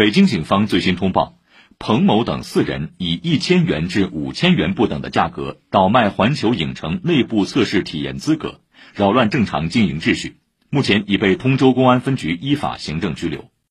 北京警方最新通报彭某等四人以一千元至五千元不等的价格倒卖环球影城内部测试体验资格扰乱正常经营秩序目前已被通州公安分局依法行政拘留。